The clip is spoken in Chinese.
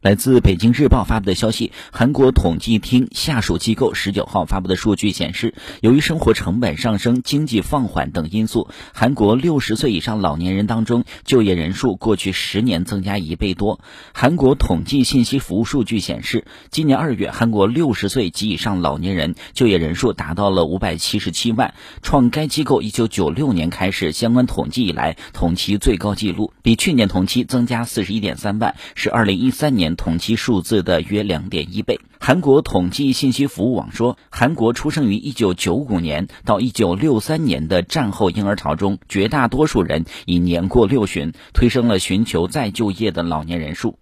来自北京日报发布的消息，韩国统计厅下属机构十九号发布的数据显示，由于生活成本上升、经济放缓等因素，韩国六十岁以上老年人当中就业人数过去十年增加一倍多。韩国统计信息服务数据显示，今年二月，韩国六十岁及以上老年人就业人数达到了五百七十七万，创该机构一九九六年开始相关统计以来同期最高纪录，比去年同期增加四十一点三万，是二零一三年。统计数字的约两点一倍。韩国统计信息服务网说，韩国出生于一九九五年到一九六三年的战后婴儿潮中，绝大多数人已年过六旬，推升了寻求再就业的老年人数。